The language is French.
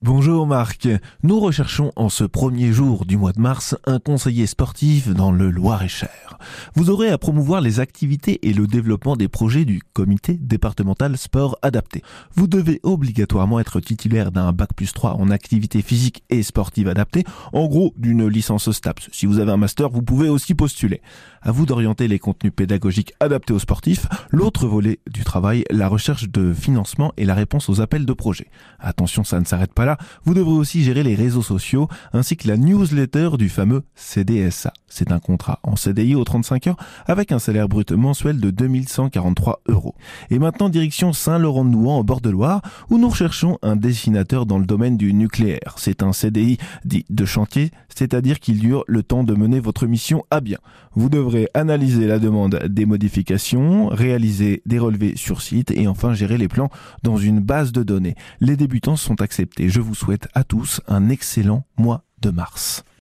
Bonjour Marc, nous recherchons en ce premier jour du mois de mars un conseiller sportif dans le Loir-et-Cher. Vous aurez à promouvoir les activités et le développement des projets du comité départemental sport adapté. Vous devez obligatoirement être titulaire d'un bac plus 3 en activité physique et sportive adaptée, en gros d'une licence STAPS. Si vous avez un master, vous pouvez aussi postuler. À vous d'orienter les contenus pédagogiques adaptés aux sportifs. L'autre volet du travail, la recherche de financement et la réponse aux appels de projets. Attention, ça ne s'arrête pas là vous devrez aussi gérer les réseaux sociaux ainsi que la newsletter du fameux CDSA. C'est un contrat en CDI 35 heures avec un salaire brut mensuel de 2143 euros. Et maintenant direction Saint-Laurent-de-Nouan au bord de Loire où nous recherchons un dessinateur dans le domaine du nucléaire. C'est un CDI dit de chantier, c'est-à-dire qu'il dure le temps de mener votre mission à bien. Vous devrez analyser la demande des modifications, réaliser des relevés sur site et enfin gérer les plans dans une base de données. Les débutants sont acceptés. Je vous souhaite à tous un excellent mois de mars.